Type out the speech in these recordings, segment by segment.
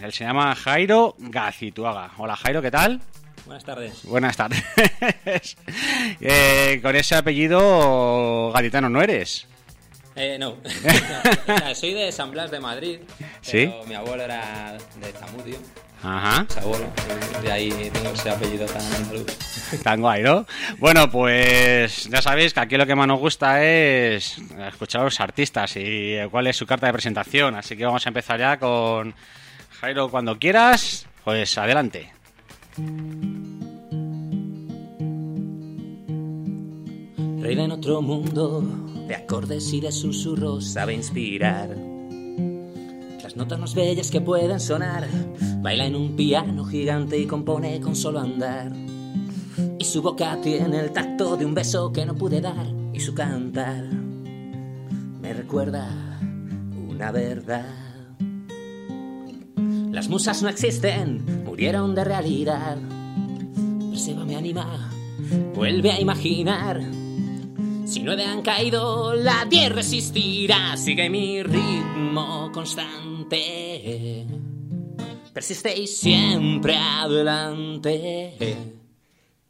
Él se llama Jairo Gacituaga. Hola Jairo, ¿qué tal? Buenas tardes. Buenas tardes. Eh, con ese apellido gaditano no eres. Eh, no. Soy de San Blas de Madrid. ¿Sí? Pero mi abuelo era de Zamudio. Ajá. Ese abuelo. y De ahí tengo ese apellido tan andaluz. Tan guay, ¿no? Bueno, pues ya sabéis que aquí lo que más nos gusta es escuchar a los artistas y cuál es su carta de presentación. Así que vamos a empezar ya con Jairo cuando quieras. Pues adelante. Reina en otro mundo, de acordes y de susurros sabe inspirar. Las notas más bellas que pueden sonar, baila en un piano gigante y compone con solo andar. Y su boca tiene el tacto de un beso que no pude dar, y su cantar me recuerda una verdad. Las musas no existen, murieron de realidad. Perseba me anima, vuelve a imaginar. Si nueve han caído, la diez resistirá. Sigue mi ritmo constante. Persistéis siempre adelante.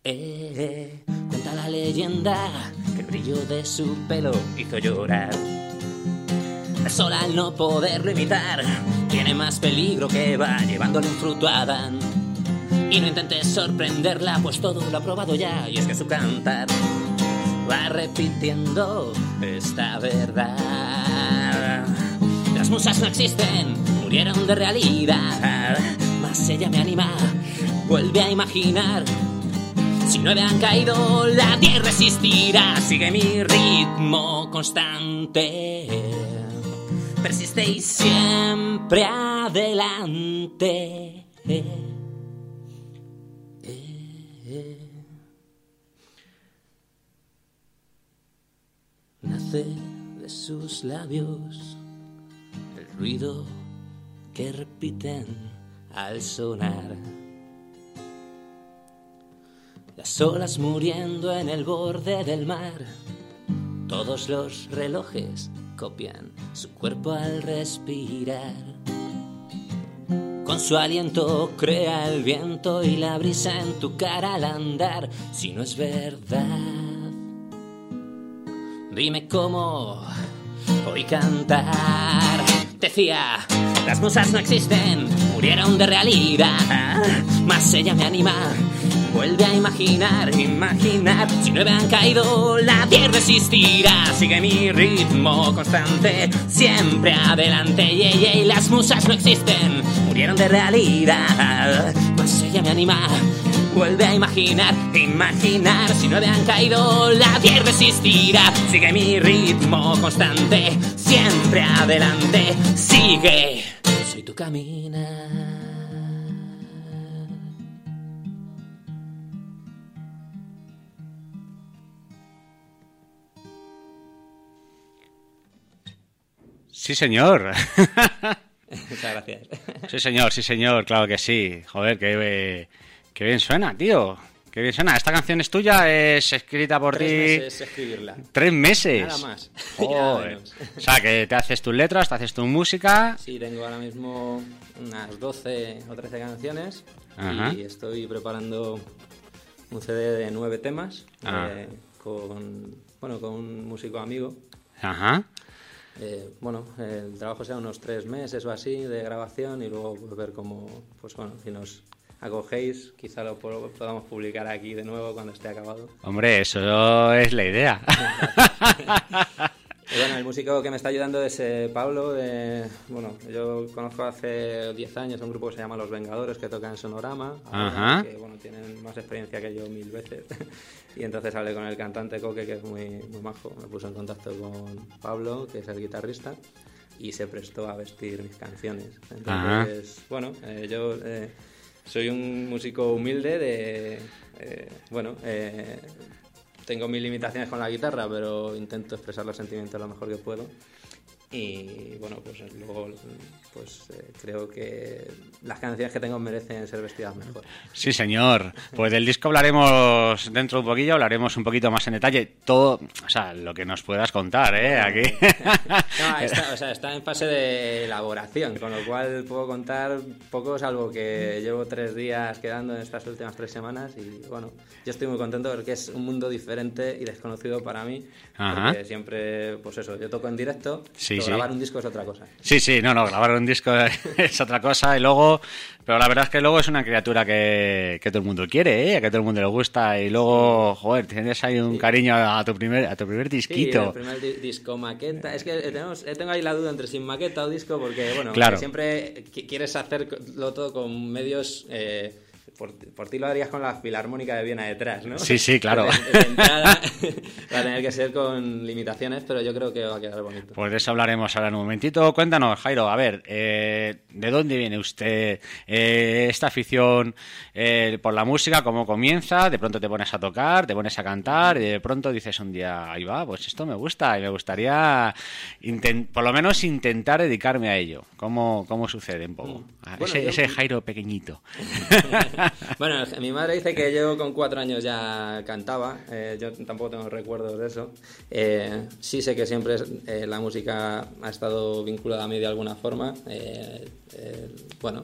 Eh, cuenta la leyenda que el brillo de su pelo hizo llorar. El sol al no poderlo imitar tiene más peligro que va llevándole un fruto a Adán. Y no intentes sorprenderla, pues todo lo ha probado ya. Y es que su cantar va repitiendo esta verdad. Las musas no existen, murieron de realidad. Mas ella me anima, vuelve a imaginar. Si nueve han caído, la diez resistirá. Sigue mi ritmo constante. Persistéis siempre adelante. Nace de sus labios el ruido que repiten al sonar. Las olas muriendo en el borde del mar. Todos los relojes copian su cuerpo al respirar. Con su aliento crea el viento y la brisa en tu cara al andar. Si no es verdad, dime cómo hoy cantar. Decía, las musas no existen, murieron de realidad. Mas ella me anima, vuelve a imaginar, imaginar. Si nueve han caído, la diez resistirá. Sigue mi ritmo constante, siempre adelante. Y, y, y las musas no existen, murieron de realidad. Mas ella me anima, vuelve a imaginar, imaginar. Si nueve han caído, la diez resistirá. Sigue mi ritmo constante, siempre adelante. Sigue, soy tu caminar. Sí, señor. Muchas gracias. Sí, señor, sí, señor, claro que sí. Joder, qué, qué bien suena, tío. Qué bien suena. Esta canción es tuya, es escrita por Tres ti. meses escribirla. Tres meses. Nada más. Joder. O sea, que te haces tus letras, te haces tu música. Sí, tengo ahora mismo unas 12 o 13 canciones Ajá. y estoy preparando un CD de nueve temas Ah. eh, con, bueno, con un músico amigo. Ajá. Eh, bueno, el trabajo sea unos tres meses o así de grabación y luego pues, ver cómo, pues bueno, si nos acogéis, quizá lo po- podamos publicar aquí de nuevo cuando esté acabado. Hombre, eso es la idea. Y bueno, el músico que me está ayudando es eh, Pablo. de- bueno, yo conozco hace 10 años un grupo que se llama Los Vengadores que toca en Sonorama. ahora, Ajá. Que bueno, tienen más experiencia que yo mil veces. y entonces hablé con el cantante Coque, que es muy, muy majo. Me puso en contacto con Pablo, que es el guitarrista. Y se prestó a vestir mis canciones. Entonces, bueno, eh, yo eh, soy un músico humilde de. eh, bueno, eh, tengo mis limitaciones con la guitarra, pero intento expresar los sentimientos lo mejor que puedo. Y bueno, pues luego pues eh, creo que las canciones que tengo merecen ser vestidas mejor. Sí, señor. Pues del disco hablaremos dentro de un poquillo, hablaremos un poquito más en detalle. Todo, o sea, lo que nos puedas contar, ¿eh? Aquí. no, está, o sea, está en fase de elaboración, con lo cual puedo contar poco, salvo que llevo tres días quedando en estas últimas tres semanas. Y bueno, yo estoy muy contento porque es un mundo diferente y desconocido para mí. Porque siempre, pues eso, yo toco en directo, sí, grabar un disco es otra cosa. Sí, sí, no, no, grabar un disco es otra cosa y luego, pero la verdad es que luego es una criatura que, que todo el mundo quiere, ¿eh? que todo el mundo le gusta y luego, joder, tienes ahí un cariño a tu primer, a tu primer disquito. Sí, el primer disco maqueta, es que tenemos, tengo ahí la duda entre sin maqueta o disco porque, bueno, siempre quieres hacerlo todo con medios... Eh, por, ti lo harías con la filarmónica de Viena detrás, ¿no? Sí, sí, claro. va a tener que ser con limitaciones, pero yo creo que va a quedar bonito. Pues de eso hablaremos ahora en un momentito. Cuéntanos, Jairo, a ver, eh, ¿de dónde viene usted eh, esta afición eh, por la música? ¿Cómo comienza? De pronto te pones a tocar, te pones a cantar y de pronto dices un día, ahí va, pues esto me gusta y me gustaría por lo menos intentar dedicarme a ello. ¿Cómo, cómo sucede un poco? Mm. ese, ese Jairo pequeñito. bueno, mi madre dice que yo con cuatro años ya cantaba, eh, yo tampoco tengo recuerdos de eso. Eh, sí sé que siempre eh, la música ha estado vinculada a mí de alguna forma. bueno,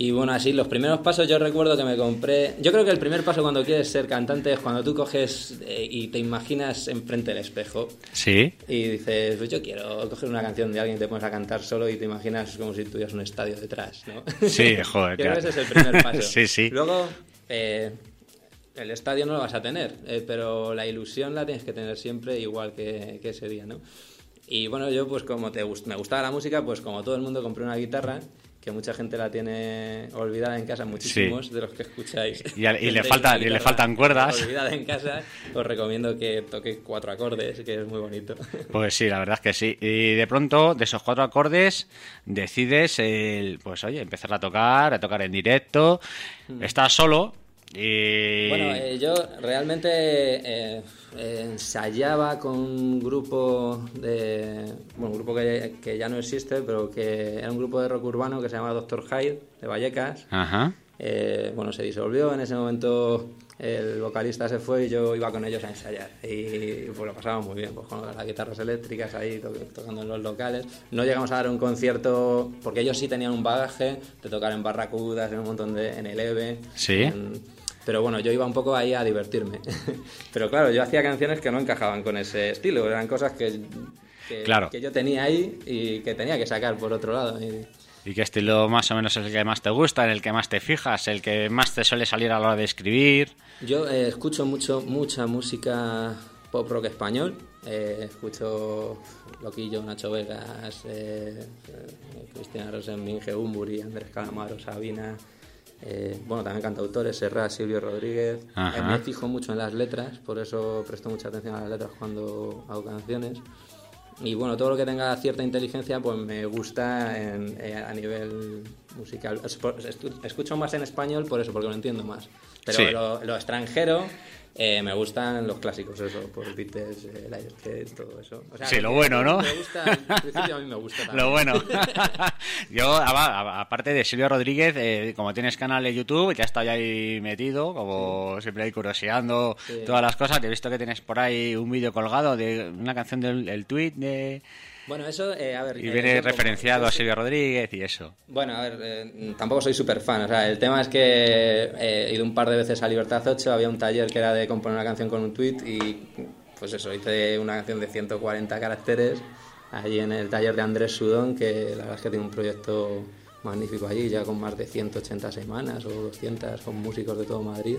y bueno, así los primeros pasos yo recuerdo que me compré... Yo creo que el primer paso cuando quieres ser cantante es cuando tú coges eh, y te imaginas enfrente del espejo. Sí. Y dices, pues yo quiero coger una canción de alguien y te pones a cantar solo y te imaginas como si tuvieras un estadio detrás, ¿no? Sí, joder. Creo que ese es el primer paso. sí, sí. Luego... Eh, el estadio no lo vas a tener, eh, pero la ilusión la tienes que tener siempre igual que, que ese día, ¿no? Y bueno, yo pues como te, me gustaba la música, pues como todo el mundo compré una guitarra que mucha gente la tiene olvidada en casa, muchísimos de los que escucháis. Y, le, falta, y le faltan cuerdas. Olvidada en casa, os recomiendo que toque cuatro acordes, que es muy bonito. Pues sí, la verdad es que sí. Y de pronto, de esos cuatro acordes, decides, el, pues oye, empezar a tocar, a tocar en directo. Mm. Estás solo, y... Bueno, eh, yo realmente eh, ensayaba con un grupo de. Bueno, un grupo que, que, ya no existe, pero que era un grupo de rock urbano que se llama Doctor Hyde, de Vallecas. Ajá. Eh, bueno, se disolvió. En ese momento el vocalista se fue y yo iba con ellos a ensayar. Y pues lo pasaba muy bien, pues con las guitarras eléctricas ahí tocando en los locales. No llegamos a dar un concierto, porque ellos sí tenían un bagaje de tocar en Barracudas, en un montón de. en el EVE. Sí. Pero bueno, yo iba un poco ahí a divertirme. Pero claro, yo hacía canciones que no encajaban con ese estilo, eran cosas que, que, yo tenía ahí y que tenía que sacar por otro lado. Y... qué estilo más o menos es el que más te gusta, en el que más te fijas, el que más te suele salir a la hora de escribir? Yo eh, escucho mucho, mucha música pop rock español. Eh, escucho Loquillo, Nacho Vegas, eh, Cristina Rosenbinge, Umburi, Andrés Calamaro, Sabina, eh, bueno, también cantautores, Serra, Silvio Rodríguez. Eh, me fijo mucho en las letras, por eso presto mucha atención a las letras cuando hago canciones. Y bueno, todo lo que tenga cierta inteligencia, pues me gusta eh, a nivel musical. Escucho más en español por eso, porque lo entiendo más. Pero lo extranjero eh, me gustan los clásicos, eso, por Beatles, eh, todo eso. sí, lo bueno, ¿no? Me gusta, principio a mí me gusta también. Lo bueno. Yo, aparte de Silvio Rodríguez, eh, como tienes canal de YouTube, has estado ahí metido, como siempre ahí curioseando todas las cosas, te he visto que tienes por ahí un vídeo colgado de una canción del tweet de bueno, eso, eh, a ver... Y viene referenciado a Silvio Rodríguez y eso. Bueno, a ver, eh, tampoco soy súper fan. O sea, el tema es que he ido un par de veces a Libertad 8, había un taller que era de componer una canción con un tweet y pues eso, hice una canción de 140 caracteres allí en el taller de Andrés Sudón, que la verdad es que tiene un proyecto magnífico allí, ya con más de 180 semanas o 200, con músicos de todo Madrid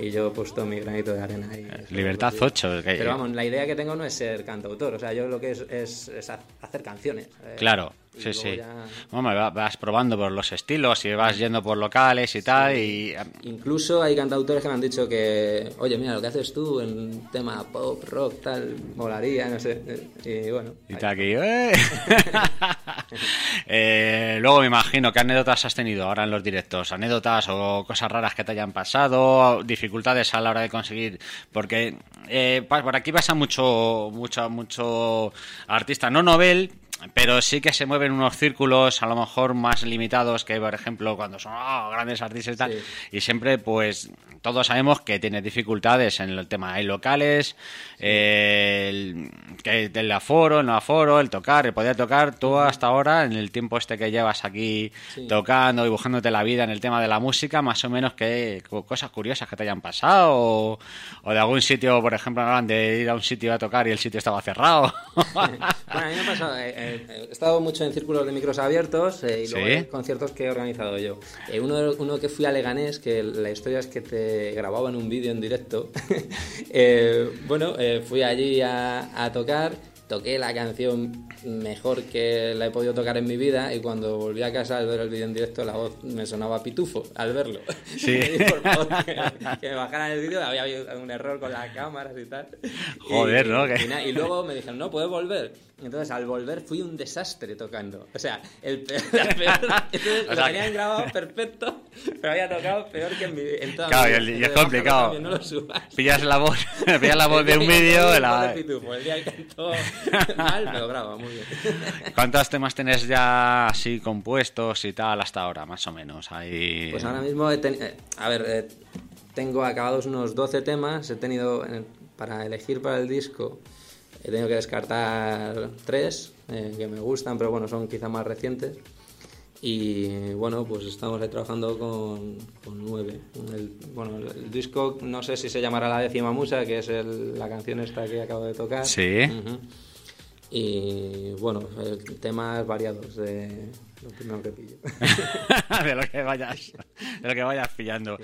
y yo he puesto mi granito de arena ahí. Libertad 8. Pero vamos, la idea que tengo no es ser cantautor, o sea, yo lo que es, es, hacer canciones. Eh, claro. Sí, sí. ya- vas probando por los estilos y vas yendo por locales y tal. Y Incluso hay cantautores que me han dicho que, oye, mira, lo que haces tú en tema pop, rock, tal, molaría, no sé. Y bueno, Y está aquí. ¡eh! Eh, luego me imagino qué anécdotas has tenido ahora en los directos. Anécdotas o cosas raras que te hayan pasado, dificultades a la hora de conseguir. Porque eh, por aquí pasa mucho, mucho, mucho artista, no novel. Pero sí que se mueven unos círculos a lo mejor más limitados que, por ejemplo, cuando son ah, grandes artistas y tal. Sí. Y siempre, pues, todos sabemos que tienes dificultades en el tema. Hay locales, eh, el, el aforo, el no aforo, el tocar, el poder tocar. Tú hasta ahora, en el tiempo este que llevas aquí Sí. tocando y buscándote la vida en el tema de la música, más o menos que cosas curiosas que te hayan pasado o, o de algún sitio, por ejemplo, de ir a un sitio a tocar y el sitio estaba cerrado. Bueno, a mí me ha pasado, eh, eh, he estado mucho en círculos de micros abiertos eh, y luego Sí. en conciertos que he organizado yo. Eh, uno, uno que fui a Leganés, que la historia es que te grababan un vídeo en directo. Eh, bueno, eh, fui allí a, a tocar, toqué la canción mejor que la he podido tocar en mi vida y cuando volví a casa al ver el vídeo en directo la voz me sonaba pitufo al verlo. Sí. Y pedí, por favor que, que me bajaran el vídeo, había habido un error con las cámaras y tal. Joder, Y- ¿no? y na- y luego me dijeron, no, puedes volver. Entonces, al volver fui un desastre tocando. O sea, el peor, la peor- entonces, O lo tenían grabado perfecto, pero había tocado peor que en, mi, en toda Claro, mi y vida. y es Entonces, complicado. también, no lo subas. pillas la voz, pillas la voz de un vídeo. de la- Pitufo, El día que cantó mal, me lo graba muy bien. ¿Cuántos temas tienes ya así compuestos y tal hasta ahora, más o menos? Ahí... Pues ahora mismo, he teni- eh, a ver, eh, tengo acabados unos 12 temas. He tenido, para elegir para el disco, he tenido que descartar tres eh, que me gustan, pero bueno, son quizá más recientes. Y bueno, pues estamos ahí trabajando con, con nueve. El, bueno, el, disco, no sé si se llamará La décima musa, que es el- la canción esta que acabo de tocar. Sí. Ujú. Y bueno, temas variados de lo primero que pillo. de lo que vayas de lo que vayas pillando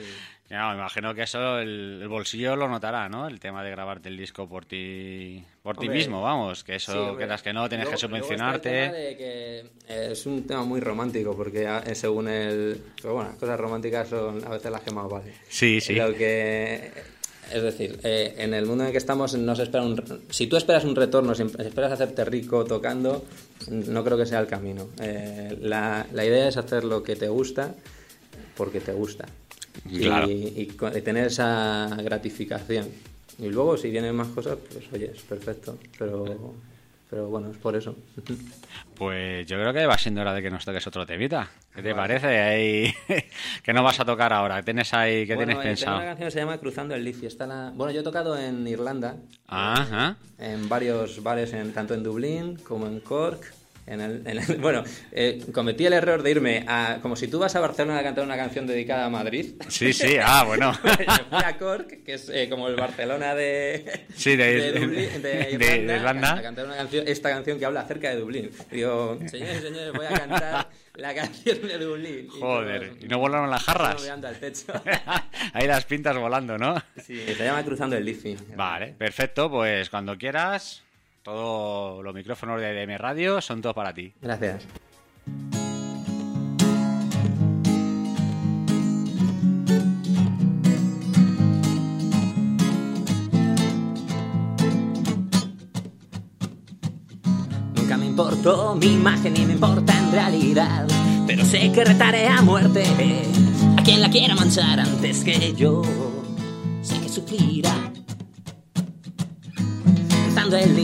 Ya, me imagino que eso el, el bolsillo lo notará no el tema de grabarte el disco por ti por ti mismo vamos que eso Sí, quieras que no tienes que Luego- subvencionarte. tema de que, es un tema muy romántico porque a- eh, según el pero bueno las cosas románticas son a veces las que más valen. Sí, sí. lo que es decir eh, en el mundo en el que estamos no se espera un si tú esperas un retorno si esperas hacerte rico tocando no creo que sea el camino. Eh, la, la idea es hacer lo que te gusta porque te gusta Claro. y, tener esa gratificación. Y luego, si vienen más cosas, pues oye, es perfecto. Pero, pero bueno, es por eso. pues yo creo que va siendo hora de que nos toques otro temita ¿qué te parece? Ahí, que no vas a tocar ahora ¿qué tienes ahí qué Bueno, tienes pensado? Tengo una canción que se llama Cruzando el Liffey. Está la... Bueno, yo he tocado en Irlanda, Ajá. en varios bares, en, tanto en Dublín como en Cork. En el, en el- bueno, eh, cometí el error de irme a... Como si tú vas a Barcelona a cantar una canción dedicada a Madrid. sí sí ah bueno Me fui a Cork, que es eh, como el Barcelona de, Sí, de- Dublín- de- de de Irlanda, Irlanda. A cantar una canción, esta canción que habla acerca de Dublín. Digo, señores, señores, voy a cantar la canción de Dublín. Joder y no volaron las "No, jarras mirando al techo. ahí las pintas volando ¿no? Sí, se llama Cruzando el Liffey. Vale, perfecto. Pues cuando quieras, todos los micrófonos de DM Radio son todos para ti. Gracias. Nunca me importó mi imagen ni me importa en realidad. Pero sé que retaré a muerte a quien la quiera manchar antes que yo. Sé que sufrirá. Cruzando el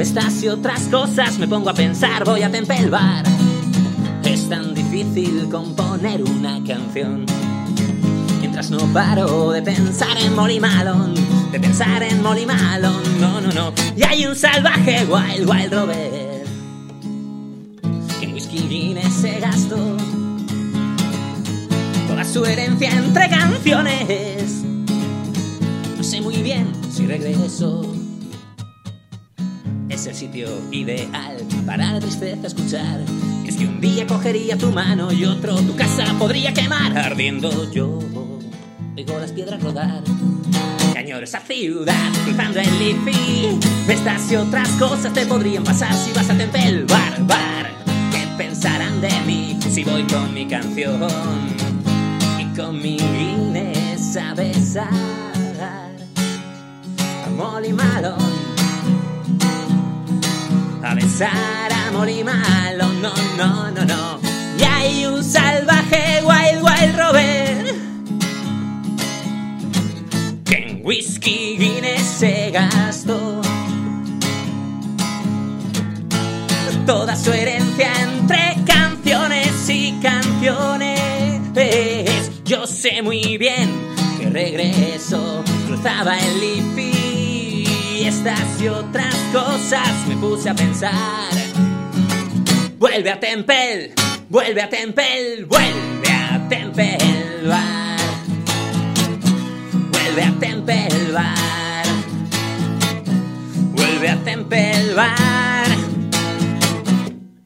estas y otras cosas me pongo a pensar, voy a Temple Bar. Es tan difícil componer una canción. Mientras no paro de pensar en Molly Malone, de pensar en Molly Malone, no, no, no. Y hay un salvaje Wild Wild Robert que en whisky Guinness se gastó toda su herencia entre canciones. No sé muy bien si regreso. El sitio ideal para la tristeza escuchar. Y es que un día cogería tu mano y otro tu casa podría quemar ardiendo yo. Oigo las piedras rodar. Que añoro esa ciudad cruzando el Liffey. Estas y otras cosas te podrían pasar si vas a Temple Bar, bar. pensarán de mí si voy con mi canción y con mi Guinness a besar a Molly Malone? A besar a Molly Malone, no, no, no, no. Y hay un salvaje Wild Wild Robert que en whisky Guinness se gastó toda su herencia entre canciones y canciones. Yo sé muy bien que regreso, cruzaba el y y otras cosas me puse a pensar. Vuelve a Temple, vuelve a Temple, vuelve a Temple Bar. Vuelve a Temple Bar. Vuelve a Temple Bar.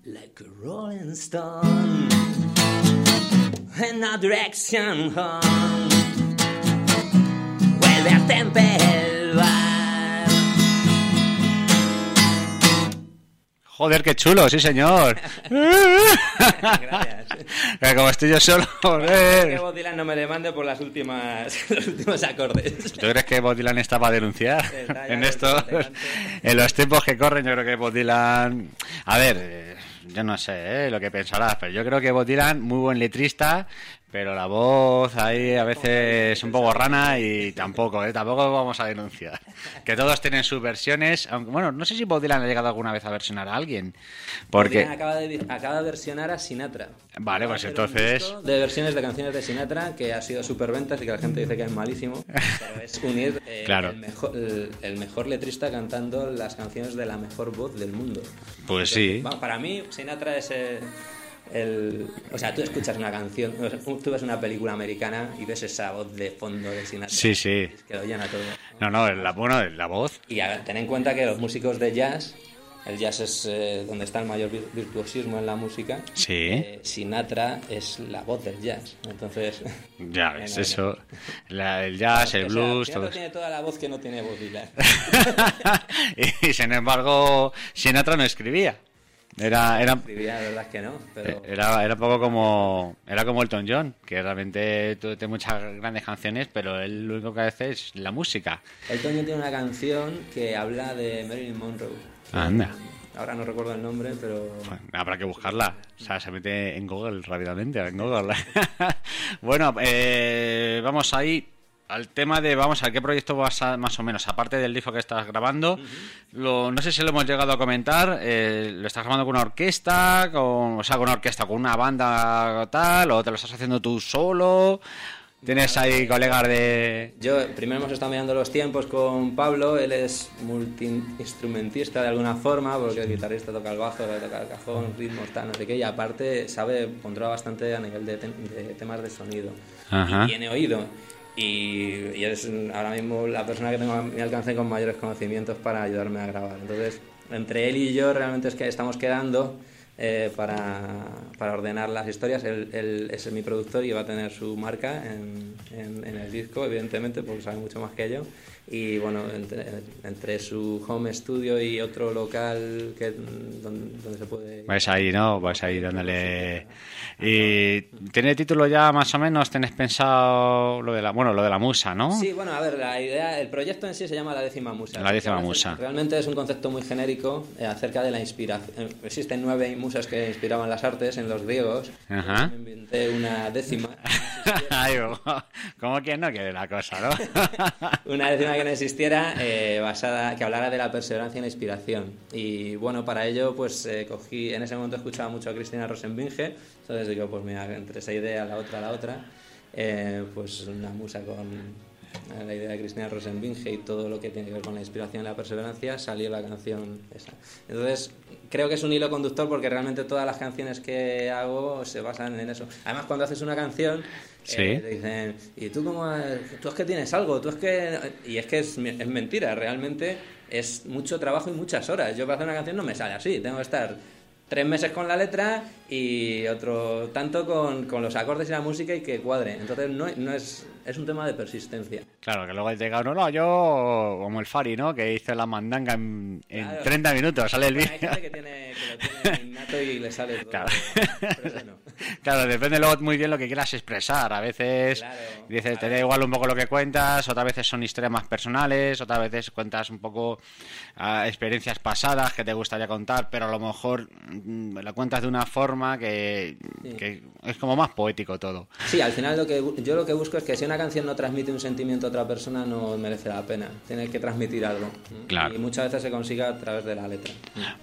Like a rolling stone. In a direction home. Vuelve a Temple Bar. Joder, qué chulo, sí señor. Gracias. Como estoy yo solo. eh. Que Bob Dylan no me demande por las últimas, los últimos acordes. ¿Tú crees que Bob Dylan está para denunciar en esto? En los tiempos que corren, yo creo que Bob Dylan. A ver, eh, yo no sé eh, lo que pensarás, pero yo creo que Bob Dylan, muy buen letrista, pero la voz ahí a veces es un poco rana y tampoco, eh, tampoco vamos a denunciar. Que todos tienen sus versiones, aunque bueno, no sé si Bob Dylan ha llegado alguna vez a versionar a alguien, porque. Acaba de, acaba de versionar a Sinatra. Vale, pues Acaba un entonces- De versiones de canciones de Sinatra que ha sido superventas y que la gente dice que es malísimo. Pero es unir eh, Claro. el, mejor, el, el mejor letrista cantando las canciones de la mejor voz del mundo. Pues sí. Vamos, para mí, Sinatra es eh, el. O sea, tú escuchas una canción, o sea, tú ves una película americana y ves esa voz de fondo de Sinatra. Sí, sí. Es que lo llena todo. No, no, la, bueno, la voz. Y a ten en cuenta que los músicos de jazz, el jazz es eh, donde está el mayor vir- virtuosismo en la música. Sí. Eh, Sinatra es la voz del jazz. Entonces. Ya ves, eso. La- el jazz, el sea, blues, Sinatra todo tiene toda la voz que no tiene voz Dylan. y sin embargo, Sinatra no escribía. Era, era, la verdad es que no. Pero era, era un poco como era como Elton John, que realmente tiene muchas grandes canciones, pero él lo único que hace es la música. Elton John tiene una canción que habla de Marilyn Monroe. Anda. Ahora no recuerdo el nombre, pero. Bueno, habrá que buscarla. O sea, se mete en Google rápidamente, en Google. bueno, eh, vamos ahí al tema de, vamos a qué proyecto vas a, más o menos, aparte del disco que estás grabando. lo, no sé si lo hemos llegado a comentar. eh, ¿Lo estás grabando con una orquesta? Con, o sea, con una orquesta, con una banda tal, o te lo estás haciendo tú solo. ¿Tienes ahí colegas de...? Yo primero hemos estado mirando los tiempos con Pablo, él es multiinstrumentista de alguna forma, porque el guitarrista toca el bajo, toca el cajón, ritmos, tal, no sé qué, y aparte sabe, controla bastante a nivel de, tem- de temas de sonido. Ajá. Y tiene oído. Y, y es ahora mismo la persona que tengo a mi alcance con mayores conocimientos para ayudarme a grabar. Entonces, entre él y yo realmente es que estamos quedando eh, para, para ordenar las historias. Él, él es mi productor y va a tener su marca en, en- en el disco, evidentemente, porque sabe mucho más que yo. Y bueno, entre, entre su home studio y otro local que, donde, donde se puede... Vais ahí, ¿no? Vais ahí dándole... ¿Y tiene título ya más o menos? ¿Tenés pensado lo de la, bueno, lo de la musa, no? Sí, bueno, a ver, la idea, el proyecto en sí se llama La décima musa. La décima musa. Realmente es un concepto muy genérico eh, acerca de la inspiración. Eh, Existen nueve musas que inspiraban las artes en los griegos. Ajá. Me inventé una décima. Ay, como quien no quiere la cosa, ¿no? una décima que no existiera eh, basada que hablara de la perseverancia y la inspiración. Y bueno para ello pues eh, cogí en ese momento escuchaba mucho a Cristina Rosenbinge. Entonces digo pues mira entre esa idea la otra la otra eh, pues una musa con eh, la idea de Cristina Rosenbinge y todo lo que tiene que ver con la inspiración y la perseverancia salió la canción esa. Entonces creo que es un hilo conductor porque realmente todas las canciones que hago se basan en eso. Además cuando haces una canción Sí. eh, dicen, ¿y tú cómo? Tú es que tienes algo, tú es que... Y es que es, es mentira, realmente es mucho trabajo y muchas horas. Yo para hacer una canción no me sale así, tengo que estar tres meses con la letra y otro tanto con, con los acordes y la música y que cuadre. Entonces no, no es... es un tema de persistencia. Claro, que luego llega uno, no, yo, como el Fari, ¿no? Que hizo la mandanga en, en Claro. 30 minutos, sale el vídeo. hay gente que, tiene, que lo tiene innato y le sale todo. Claro. Pero no. Claro, depende luego muy bien lo que quieras expresar. A veces Claro. dices, te da igual un poco lo que cuentas, otras veces son historias más personales, otras veces cuentas un poco ah, experiencias pasadas que te gustaría contar, pero a lo mejor mm, lo cuentas de una forma que, Sí. que es como más poético todo. Sí, al final lo que yo lo que busco es que si una canción no transmite un sentimiento a otra persona no merece la pena. Tiene que transmitir algo. Claro. Y muchas veces se consigue a través de la letra.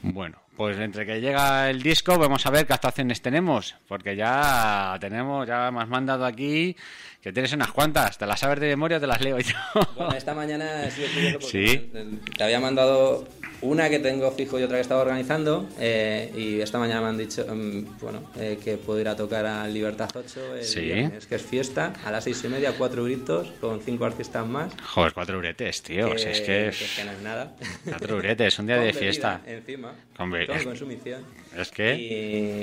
Bueno, pues entre que llega el disco, vamos a ver qué actuaciones tenemos, porque ya tenemos, ya me has mandado aquí que tienes unas cuantas, te las sabes de memoria o te las leo yo. Bueno, esta mañana he sido Sí. te- había mandado una que tengo fijo y otra que estaba organizando eh, y esta mañana me han dicho mm, bueno eh, que puedo ir a tocar a Libertad 8 el Sí. viernes, que es fiesta, a las seis y media, cuatro gritos, con cinco artistas más. Joder, cuatro uretes, tío, si es que... que es que no es nada. Cuatro uretes, un día Con de bebida fiesta. Encima, Con con, consumición. Es que...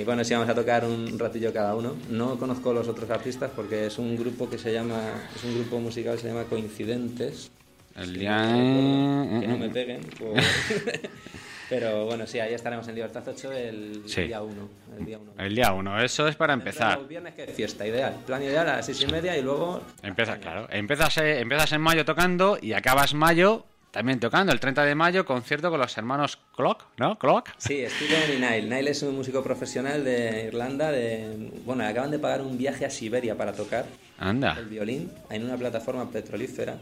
Y bueno, sí, vamos a tocar un ratillo cada uno. No conozco los otros artistas porque es un grupo que se llama, es un grupo musical que se llama Coincidentes. El día... no recuerdo, Que no me peguen. por- Pero bueno, sí, ahí estaremos en Libertad 8 el Sí. día 1. El día 1. El día uno, eso es para empezar. El viernes que es fiesta, ideal. Plan ideal a las seis y media y luego... Empieza, claro. Empiezas, eh, empiezas en mayo tocando y acabas mayo también tocando. El 30 de mayo, concierto con los hermanos Clock, ¿no? Clock. Sí, Steven y Nile. Nile es un músico profesional de Irlanda. De... Bueno, acaban de pagar un viaje a Siberia para tocar Anda. el violín en una plataforma petrolífera.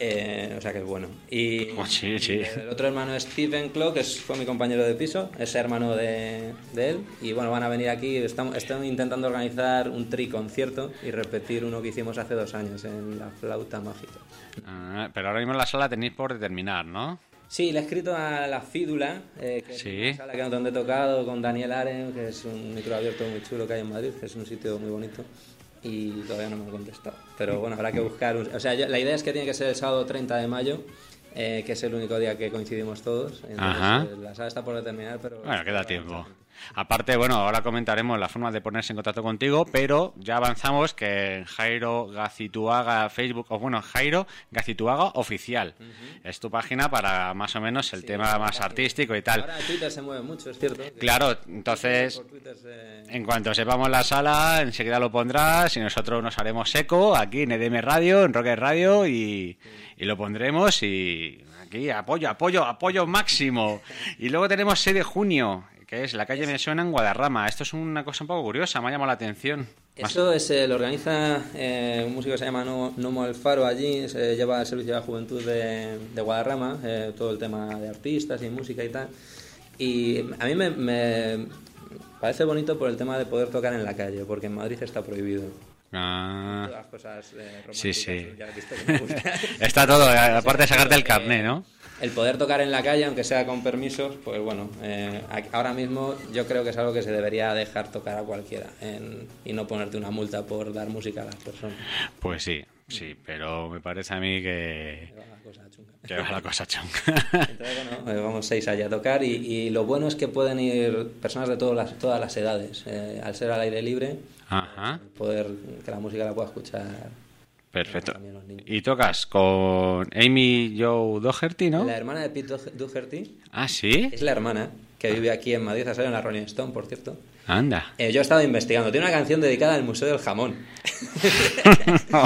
Eh, o sea que es bueno. Y, Oh, sí, sí. y el otro hermano es Steven Clock, que fue mi compañero de piso, es hermano de, de él. Y bueno, van a venir aquí. Estamos, estamos intentando organizar un tri concierto y repetir uno que hicimos hace dos años en la flauta mágica. Ah, pero ahora mismo en la sala tenéis por determinar, ¿no? Sí, le he escrito a La Fídula, eh, que Sí. es una sala que donde he tocado con Daniel Aren, que es un micro abierto muy chulo que hay en Madrid, que es un sitio muy bonito. Y todavía no me han contestado. Pero bueno, habrá que buscar. un- O sea, yo- la idea es que tiene que ser el sábado 30 de mayo, eh, que es el único día que coincidimos todos. Entonces, Ajá. eh, la sala está por determinar, pero. Bueno, queda tiempo. Aparte, bueno, ahora comentaremos la forma de ponerse en contacto contigo, pero ya avanzamos que Jairo Gacituaga Facebook, o bueno, Jairo Gacituaga Oficial. Es tu página para más o menos el tema más artístico y tal. Ahora Twitter se mueve mucho, es cierto. Claro, entonces, se- en cuanto sepamos la sala, enseguida lo pondrás y nosotros nos haremos eco aquí en EDM Radio, en Rocket Radio y, y lo pondremos y aquí apoyo, apoyo, apoyo máximo. Y luego tenemos 6 de junio, que es la calle Me Suena en Guadarrama. Esto es una cosa un poco curiosa, me ha llamado la atención. Eso es, eh, lo organiza eh, un músico que se llama No- Nomo Alfaro allí, se lleva el servicio de la juventud de, de Guadarrama, eh, todo el tema de artistas y música y tal. Y a mí me, me parece bonito por el tema de poder tocar en la calle, porque en Madrid está prohibido. Ah, Todas las cosas eh, Sí, románticas, sí. ya has visto que me gusta. está todo, eh, aparte de sacarte el carné, ¿no? El poder tocar en la calle, aunque sea con permisos, pues bueno, eh, ahora mismo yo creo que es algo que se debería dejar tocar a cualquiera en- y no ponerte una multa por dar música a las personas. Pues sí, sí, pero me parece a mí que, Que va la cosa chunga. que va la cosa chunga. Entonces, bueno, eh, vamos seis allá a tocar y, y lo bueno es que pueden ir personas de todas las, todas las edades. eh, al ser al aire libre, Ajá. poder que la música la pueda escuchar. Perfecto. También los niños. Y tocas con Amy Joe Doherty, ¿no? La hermana de Pete Dohe- Doherty Ah, sí. es la hermana que vive aquí en Madrid, ha salido en la Rolling Stone, por cierto. Anda. Eh, yo he estado investigando, tiene una canción dedicada al Museo del Jamón.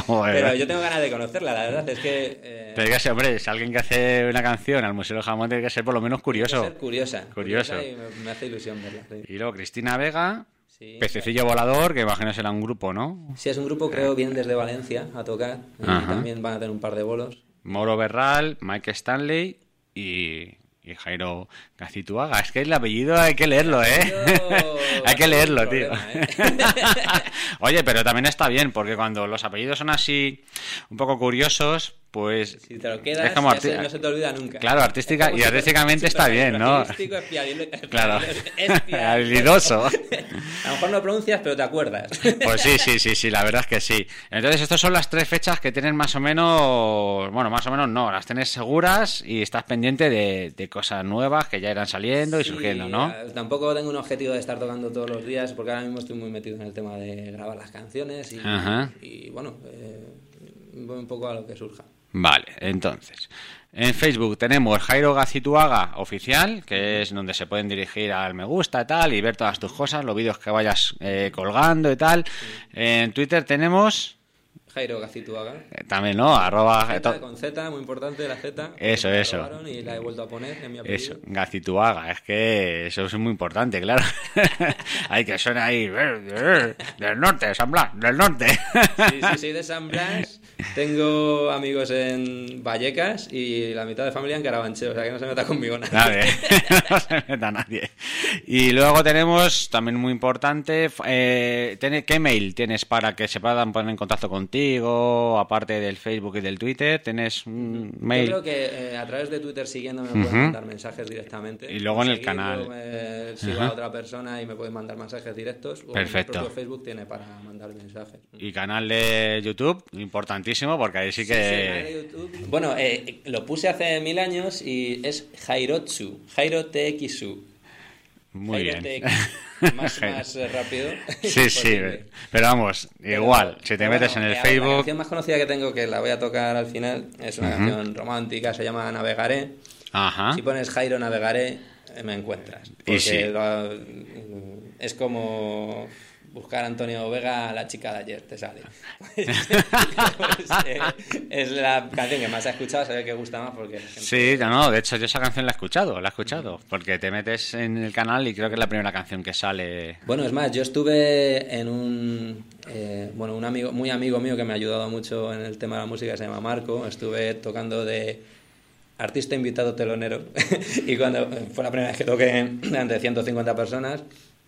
Joder. Pero yo tengo ganas de conocerla, la verdad es que... eh, que ser, hombre, si alguien que hace una canción al Museo del Jamón tiene que ser por lo menos tiene que curioso. ser curiosa. Curioso. curiosa y me, me hace ilusión verla. sí. Y luego Cristina Vega, Sí. Pececillo Volador, que imagino será un grupo, ¿no? Sí, es un grupo, creo, vienen desde Valencia a tocar. Y también van a tener un par de bolos. Moro Berral, Mike Stanley y, y Jairo Gacituaga. Es que el apellido hay que leerlo, ¿eh? hay que leerlo, tío. ¿eh? Oye, pero también está bien, porque cuando los apellidos son así un poco curiosos, pues si te lo quedas, es como no se te olvida nunca. Claro, artística y artísticamente está bien, ¿no? claro, habilidoso. A lo mejor no pronuncias, pero te acuerdas. Pues sí, sí, sí, sí, la verdad es que sí. Entonces, estas son las tres fechas que tienen más o menos, bueno, más o menos no, las tienes seguras y estás pendiente de, cosas nuevas que ya irán saliendo y surgiendo, ¿no? Tampoco tengo un objetivo de estar tocando todos los días, porque ahora mismo estoy muy metido en el tema de grabar las canciones y, y bueno, eh, un poco a lo que surja. Vale, entonces. En Facebook tenemos Jairo Gacituaga oficial, que es donde se pueden dirigir al me gusta y tal, y ver todas tus cosas, los vídeos que vayas eh, colgando y tal. En Twitter tenemos Jairo Gacituaga. Eh, también, ¿no? Arroba... con Z, muy importante la Z. Eso, eso. Y la he vuelto a poner en mi apellido. Eso, Gacituaga. Es que eso es muy importante, claro. Hay que suena ahí... Del norte, San Blas, del norte. sí, sí, sí, de San Blas. Tengo amigos en Vallecas y la mitad de familia en Carabanchel, o sea que no se meta conmigo nadie. nadie. no se meta nadie. Y luego tenemos, también muy importante, eh, ¿qué mail tienes para que se puedan poner en contacto contigo, aparte del Facebook y del Twitter? ¿Tienes un mail? Yo creo que eh, a través de Twitter siguiendo me pueden mandar mensajes directamente. Y luego en el canal. Me sigo a otra persona y me pueden mandar mensajes directos. O Perfecto. El Facebook tiene para mandar mensajes. Y canal de YouTube, importantísimo porque ahí sí que... bueno, eh, lo puse hace mil años y es Jairotsu, Jairo Muy bien. Más, más rápido. Sí, sí, pero vamos, igual, si te metes en el Facebook... La canción más conocida que tengo, que la voy a tocar al final, es una canción romántica, se llama Navegaré. Ajá. Si pones Jairo Navegaré, me encuentras. Porque es como buscar a Antonio Vega, la chica de ayer, te sale. Pues, eh, es la canción que más he escuchado, sabe que gusta más porque... Sí, no, de hecho yo esa canción la he escuchado, la he escuchado, porque te metes en el canal y creo que es la primera canción que sale... Bueno, es más, yo estuve en un... Eh, bueno, un amigo, muy amigo mío que me ha ayudado mucho en el tema de la música, se llama Marco, estuve tocando de artista invitado telonero y cuando fue la primera vez que toqué ante 150 personas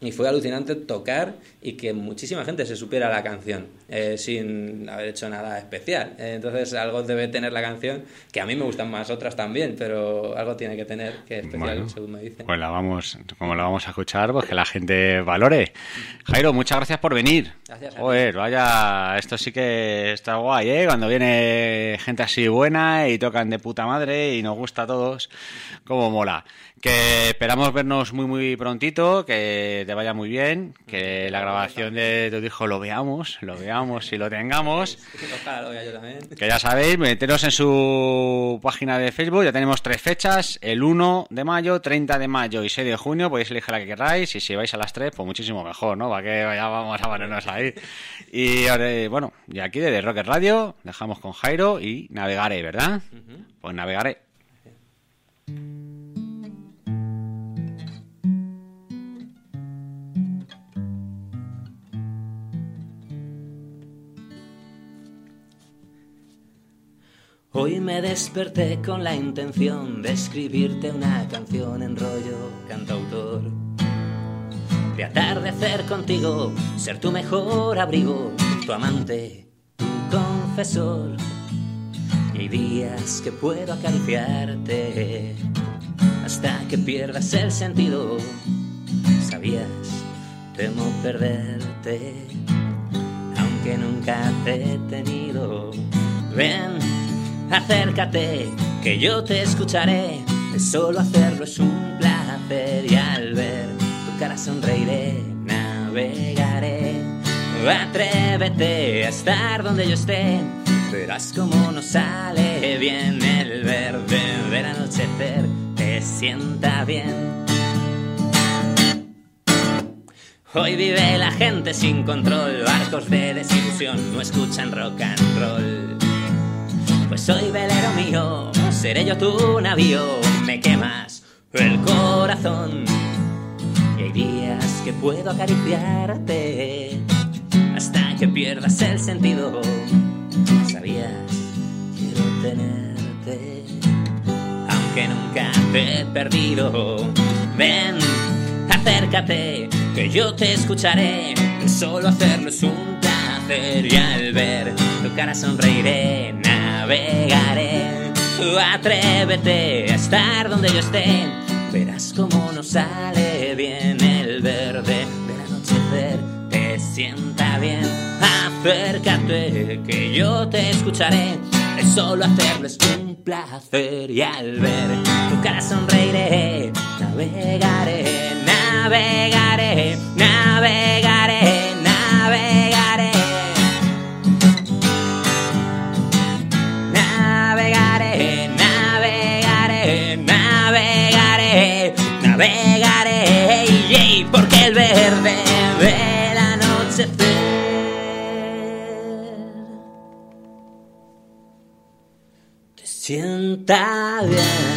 y fue alucinante tocar y que muchísima gente se supiera la canción eh, sin haber hecho nada especial. Eh, entonces algo debe tener la canción, que a mí me gustan más otras también, pero algo tiene que tener que especial, según me dicen. Pues la vamos, como la vamos a escuchar, pues que la gente valore. Jairo, muchas gracias por venir. Gracias. Joder, vaya, esto sí que está guay, ¿eh? Cuando viene gente así buena y tocan de puta madre y nos gusta a todos, como mola. Que esperamos vernos muy, muy prontito, que te vaya muy bien, que la grabación de tu hijo lo veamos, lo veamos y lo tengamos. Que ya sabéis, meteros en su página de Facebook, ya tenemos tres fechas, el 1 de mayo, 30 de mayo y 6 de junio, podéis elegir la que queráis y si vais a las tres, pues muchísimo mejor, ¿no? Para que ya vamos a ponernos ahí. Y bueno, y aquí desde Rocket Radio dejamos con Jairo y navegaré, ¿verdad? Pues navegaré. Hoy me desperté con la intención de escribirte una canción en rollo cantautor. De atardecer contigo, ser tu mejor abrigo, tu amante, tu confesor. Y hay días que puedo acariciarte hasta que pierdas el sentido. Sabías, temo perderte, aunque nunca te he tenido. Ven acércate, que yo te escucharé. Solo hacerlo es un placer y al ver tu cara sonreiré, navegaré. Atrévete a estar donde yo esté, verás cómo nos sale bien el verde del anochecer, te sienta bien. Hoy vive la gente sin control, barcos de desilusión no escuchan rock and roll. Pues soy velero mío, seré yo tu navío, me quemas el corazón. Y hay días que puedo acariciarte hasta que pierdas el sentido. Sabías, quiero tenerte, aunque nunca te he perdido. Ven, acércate, que yo te escucharé. Solo hacerlo es un placer y al ver tu cara sonreiré navegaré atrévete a estar donde yo esté. Verás cómo nos sale bien el verde del anochecer. Te sienta bien. Acércate que yo te escucharé. Es solo hacerlo es un placer y al ver tu cara sonreiré. Navegaré, navegaré, navegaré, navegaré, porque el verde del anochecer te sienta bien.